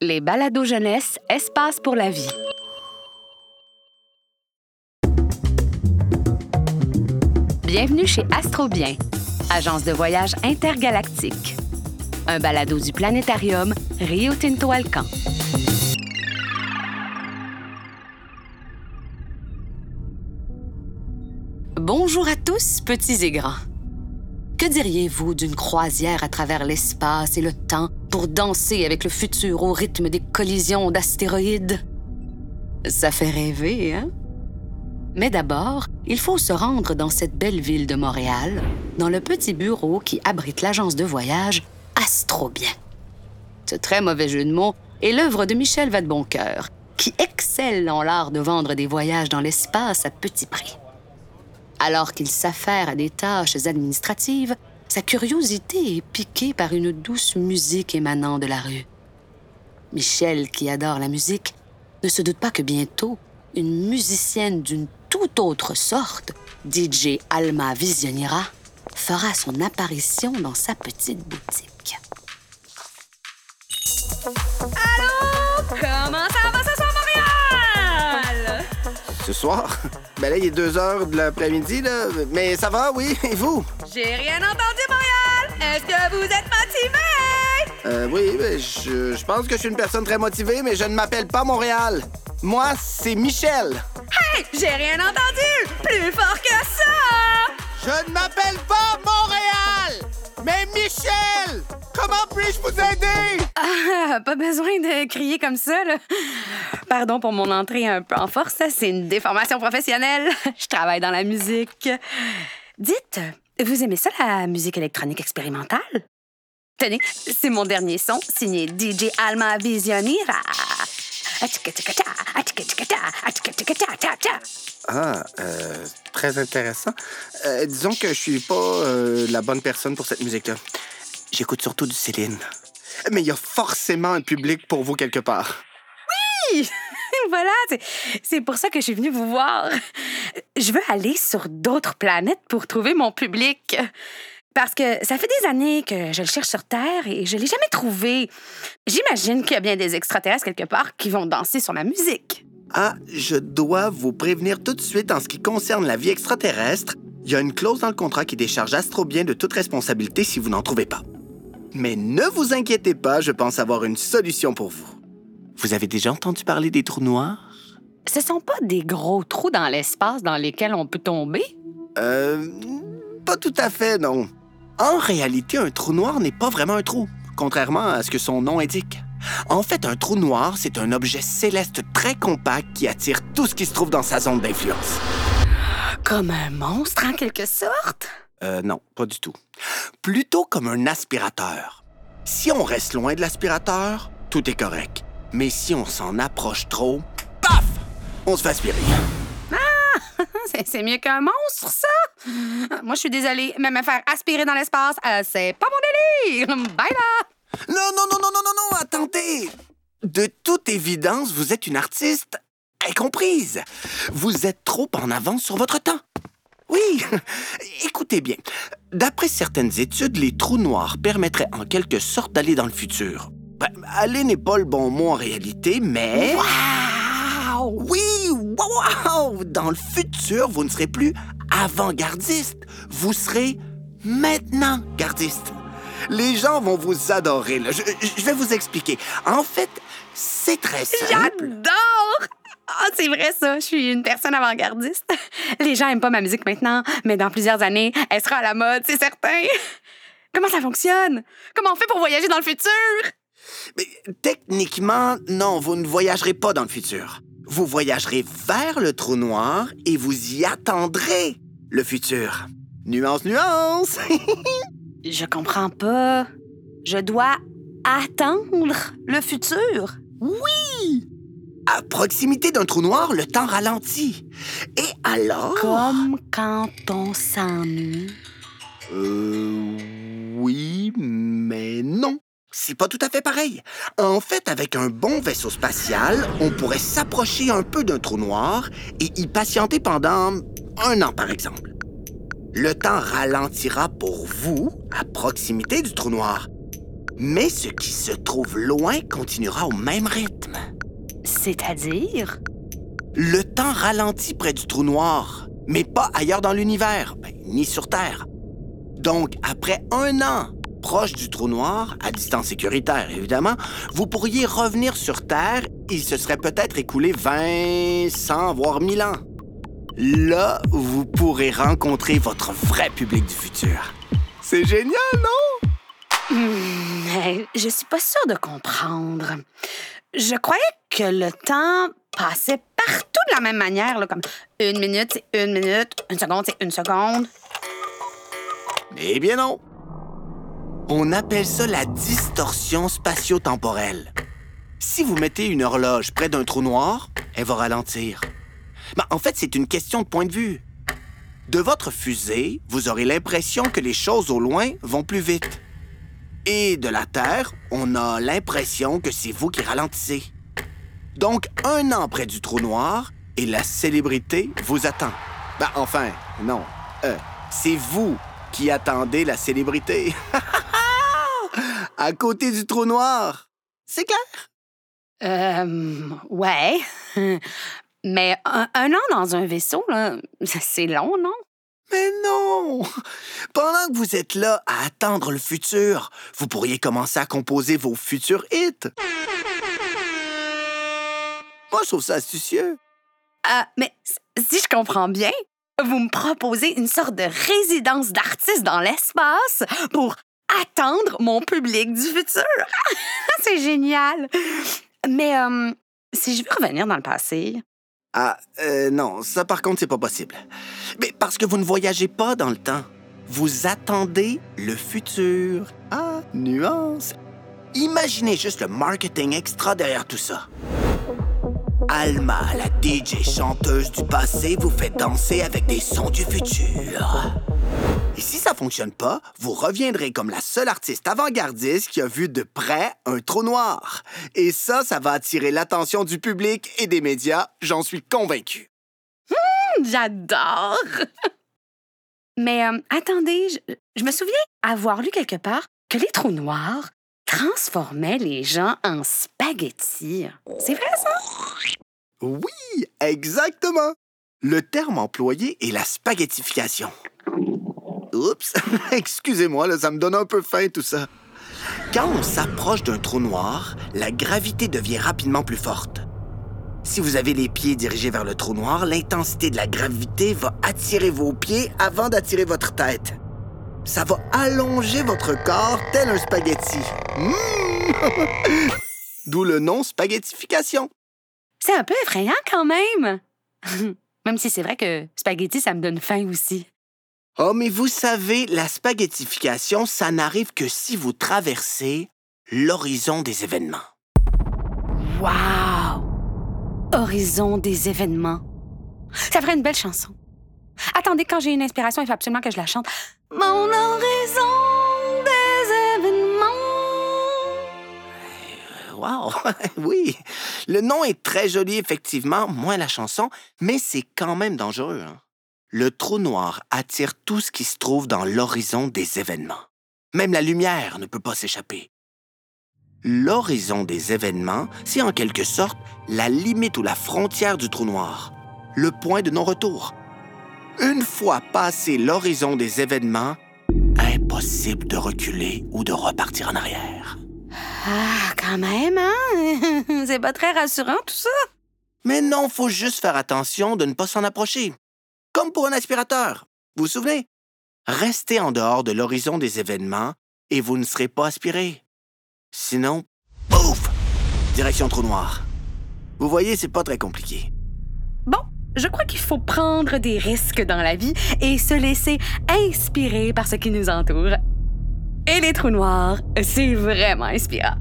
Les balados jeunesse, espace pour la vie. Bienvenue chez Astrobien, agence de voyage intergalactique. Un balado du planétarium Rio Tinto Alcan. Bonjour à tous, petits et grands. Que diriez-vous d'une croisière à travers l'espace et le temps pour danser avec le futur au rythme des collisions d'astéroïdes? Ça fait rêver, hein? Mais d'abord, il faut se rendre dans cette belle ville de Montréal, dans le petit bureau qui abrite l'agence de voyage Astrobien. Ce très mauvais jeu de mots est l'œuvre de Michel Vadeboncoeur, qui excelle en l'art de vendre des voyages dans l'espace à petit prix. Alors qu'il s'affaire à des tâches administratives, sa curiosité est piquée par une douce musique émanant de la rue. Michel, qui adore la musique, ne se doute pas que bientôt, une musicienne d'une toute autre sorte, DJ Alma Visionira, fera son apparition dans sa petite boutique. Ce soir? Ben là, il est 2 heures de l'après-midi, là. Mais ça va, oui? Et vous? J'ai rien entendu, Montréal! Est-ce que vous êtes motivé? Euh, oui, ben, je, je pense que je suis une personne très motivée, mais je ne m'appelle pas Montréal. Moi, c'est Michel. Hey! J'ai rien entendu! Plus fort que ça! Je ne m'appelle pas Montréal, mais Michel! Comment puis-je vous aider? Ah, pas besoin de crier comme ça, là. Pardon pour mon entrée un peu en force, c'est une déformation professionnelle. Je travaille dans la musique. Dites, vous aimez ça, la musique électronique expérimentale? Tenez, c'est mon dernier son, signé DJ Alma Visionira. Ah, euh, très intéressant. Euh, disons que je suis pas euh, la bonne personne pour cette musique-là. J'écoute surtout du Céline. Mais il y a forcément un public pour vous quelque part. Oui! voilà, c'est- c'est pour ça que je suis venue vous voir. Je veux aller sur d'autres planètes pour trouver mon public. Parce que ça fait des années que je le cherche sur Terre et je l'ai jamais trouvé. J'imagine qu'il y a bien des extraterrestres quelque part qui vont danser sur ma musique. Ah, je dois vous prévenir tout de suite en ce qui concerne la vie extraterrestre. Il y a une clause dans le contrat qui décharge Astrobien de toute responsabilité si vous n'en trouvez pas. Mais ne vous inquiétez pas, je pense avoir une solution pour vous. Vous avez déjà entendu parler des trous noirs? Ce sont pas des gros trous dans l'espace dans lesquels on peut tomber? Euh. Pas tout à fait, non. En réalité, un trou noir n'est pas vraiment un trou, contrairement à ce que son nom indique. En fait, un trou noir, c'est un objet céleste très compact qui attire tout ce qui se trouve dans sa zone d'influence. Comme un monstre en quelque sorte? Euh, non, pas du tout. Plutôt comme un aspirateur. Si on reste loin de l'aspirateur, tout est correct. Mais si on s'en approche trop, paf! On se fait aspirer. C'est- C'est mieux qu'un monstre, ça? Moi, je suis désolée, mais me faire aspirer dans l'espace, euh, c'est pas mon délire. Bye là! Non, non, non, non, non, non, non, attendez! De toute évidence, vous êtes une artiste incomprise. Vous êtes trop en avance sur votre temps. Oui, écoutez bien. D'après certaines études, les trous noirs permettraient en quelque sorte d'aller dans le futur. Ben, aller n'est pas le bon mot en réalité, mais... Wow! Oui, wow! Dans le futur, vous ne serez plus avant-gardiste. Vous serez maintenant gardiste. Les gens vont vous adorer. là. Je, je vais vous expliquer. En fait, c'est très simple. J'adore! Ah, c'est vrai ça, je suis une personne avant-gardiste. Les gens aiment pas ma musique maintenant, mais dans plusieurs années, elle sera à la mode, c'est certain. Comment ça fonctionne? Comment on fait pour voyager dans le futur? Mais techniquement, non, vous ne voyagerez pas dans le futur. Vous voyagerez vers le trou noir et vous y attendrez le futur. Nuance, nuance! Je comprends pas. Je dois attendre le futur. À proximité d'un trou noir, le temps ralentit. Et alors... Comme quand on s'ennuie. Euh... Oui, mais non. C'est pas tout à fait pareil. En fait, avec un bon vaisseau spatial, on pourrait s'approcher un peu d'un trou noir et y patienter pendant un an, par exemple. Le temps ralentira pour vous à proximité du trou noir. Mais ce qui se trouve loin continuera au même rythme. C'est-à-dire? Le temps ralentit près du trou noir, mais pas ailleurs dans l'univers, ben, ni sur Terre. Donc, après un an proche du trou noir, à distance sécuritaire évidemment, vous pourriez revenir sur Terre et il se serait peut-être écoulé 20, 100, voire 1000 ans. Là, vous pourrez rencontrer votre vrai public du futur. C'est génial, non? Hmm, je suis pas sûre de comprendre. Je croyais que le temps passait partout de la même manière, là, comme une minute, c'est une minute, une seconde, c'est une seconde. Eh bien non. On appelle ça la distorsion spatio-temporelle. Si vous mettez une horloge près d'un trou noir, elle va ralentir. Ben, en fait, c'est une question de point de vue. De votre fusée, vous aurez l'impression que les choses au loin vont plus vite. Et de la Terre, on a l'impression que c'est vous qui ralentissez. Donc, un an près du trou noir et la célébrité vous attend. Ben, enfin, non. Euh, c'est vous qui attendez la célébrité. à côté du trou noir. C'est clair? Euh, ouais. Mais un, un an dans un vaisseau, là, c'est long, non? Mais non! Pendant que vous êtes là à attendre le futur, vous pourriez commencer à composer vos futurs hits. Moi, je trouve ça astucieux. Ah, mais si je comprends bien, vous me proposez une sorte de résidence d'artiste dans l'espace pour attendre mon public du futur. c'est génial. Mais euh, si je veux revenir dans le passé. Ah, euh, non, ça par contre, c'est pas possible. Mais parce que vous ne voyagez pas dans le temps. Vous attendez le futur. Ah, nuance. Imaginez juste le marketing extra derrière tout ça. Alma, la DJ chanteuse du passé, vous fait danser avec des sons du futur. Et si ça fonctionne pas, vous reviendrez comme la seule artiste avant-gardiste qui a vu de près un trou noir. Et ça, ça va attirer l'attention du public et des médias, j'en suis convaincu. J'adore! Mais euh, attendez, je, je me souviens avoir lu quelque part que les trous noirs transformaient les gens en spaghettis. C'est vrai ça? Oui, exactement. Le terme employé est la spaghettification. Oups, excusez-moi, ça me donne un peu faim tout ça. Quand on s'approche d'un trou noir, la gravité devient rapidement plus forte. Si vous avez les pieds dirigés vers le trou noir, l'intensité de la gravité va attirer vos pieds avant d'attirer votre tête. Ça va allonger votre corps tel un spaghetti. Mmh! D'où le nom spaghettification. C'est un peu effrayant quand même. même si c'est vrai que spaghetti, ça me donne faim aussi. Oh, mais vous savez, la spaghettification, ça n'arrive que si vous traversez l'horizon des événements. Wow! Horizon des événements. Ça ferait une belle chanson. Attendez, quand j'ai une inspiration, il faut absolument que je la chante. Mon horizon des événements. Wow! oui, le nom est très joli, effectivement, moins la chanson, mais c'est quand même dangereux. hein. Le trou noir attire tout ce qui se trouve dans l'horizon des événements. Même la lumière ne peut pas s'échapper. L'horizon des événements, c'est en quelque sorte la limite ou la frontière du trou noir, le point de non-retour. Une fois passé l'horizon des événements, impossible de reculer ou de repartir en arrière. Ah, quand même, hein? c'est pas très rassurant tout ça. Mais non, faut juste faire attention de ne pas s'en approcher. Comme pour un aspirateur. Vous vous souvenez? Restez en dehors de l'horizon des événements et vous ne serez pas aspiré. Sinon, pouf! Direction trou noir. Vous voyez, c'est pas très compliqué. Bon, je crois qu'il faut prendre des risques dans la vie et se laisser inspirer par ce qui nous entoure. Et les trous noirs, c'est vraiment inspirant.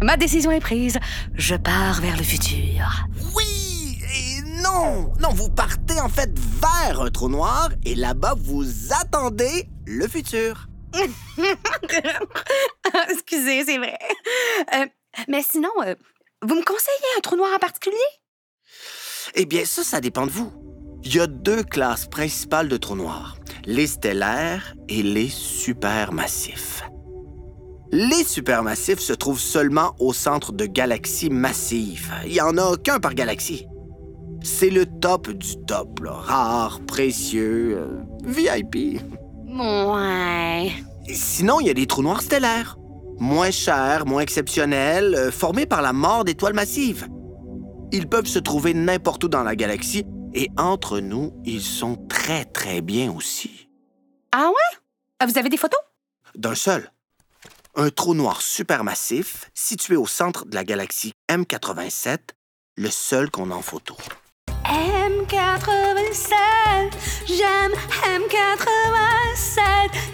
Ma décision est prise. Je pars vers le futur. Oui! Non! Non, vous partez en fait vers un trou noir et là-bas, vous attendez le futur. Excusez, c'est vrai. Euh, mais sinon, euh, vous me conseillez un trou noir en particulier? Eh bien, ça, ça dépend de vous. Il y a deux classes principales de trous noirs, les stellaires et les supermassifs. Les supermassifs se trouvent seulement au centre de galaxies massives. Il n'y en a qu'un par galaxie. C'est le top du top, là. rare, précieux, euh, VIP. Ouais. Sinon, il y a des trous noirs stellaires. Moins chers, moins exceptionnels, euh, formés par la mort d'étoiles massives. Ils peuvent se trouver n'importe où dans la galaxie et entre nous, ils sont très, très bien aussi. Ah ouais? Ah, Vous avez des photos? D'un seul. Un trou noir supermassif situé au centre de la galaxie M87, le seul qu'on a en photo. M87, j'aime M87,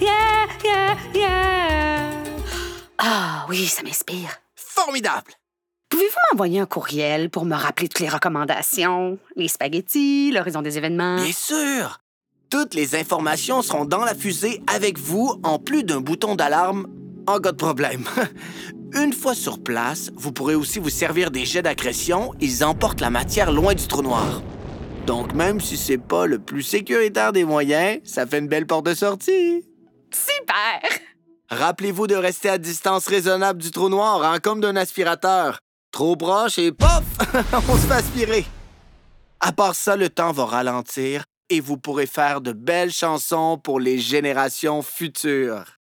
yeah, yeah, yeah. Ah oui, ça m'inspire. Formidable! Pouvez-vous m'envoyer un courriel pour me rappeler toutes les recommandations, les spaghettis, l'horizon des événements? Bien sûr! Toutes les informations seront dans la fusée avec vous, en plus d'un bouton d'alarme en cas de problème. Une fois sur place, vous pourrez aussi vous servir des jets d'accrétion. Ils emportent la matière loin du trou noir. Donc, même si c'est pas le plus sécuritaire des moyens, ça fait une belle porte de sortie. Super! Rappelez-vous de rester à distance raisonnable du trou noir, hein, comme d'un aspirateur. Trop proche et pof! On se fait aspirer. À part ça, le temps va ralentir et vous pourrez faire de belles chansons pour les générations futures.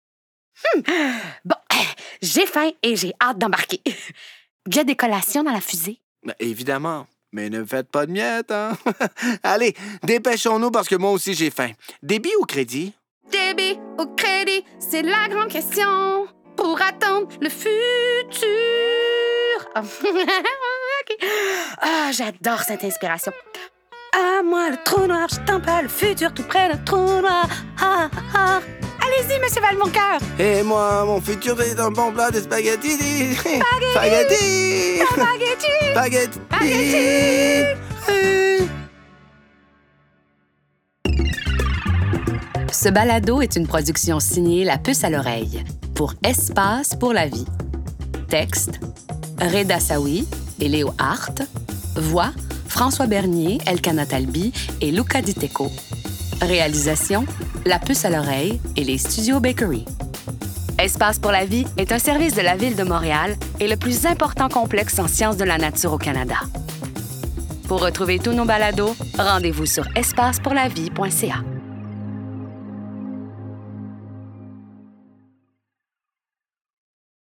Bon, j'ai faim et j'ai hâte d'embarquer. Il y a des collations dans la fusée? Ben, évidemment. Mais ne faites pas de miettes, hein? Allez, dépêchons-nous parce que moi aussi j'ai faim. Débit ou crédit? Débit ou crédit, c'est la grande question pour attendre le futur. Ah. Ah, j'adore cette inspiration. À moi le trou noir, je t'en le futur tout près d'un trou noir. Ah, ah, ah. Allez-y, monsieur Valmoncoeur. Et moi, mon futur est un bon plat de spaghetti. Spaghetti! Spaghetti. Spaghetti! Spaghetti! Ce balado est une production signée La Puce à l'oreille pour Espace pour la vie. Texte Reda Sawi et Léo Hart. Voix François Bernier, Elkana Talbi et Luca Diteko. Réalisation La Puce à l'oreille et les studios Bakery. Espace pour la vie est un service de la Ville de Montréal et le plus important complexe en sciences de la nature au Canada. Pour retrouver tous nos balados, rendez-vous sur espacepourlavie.ca.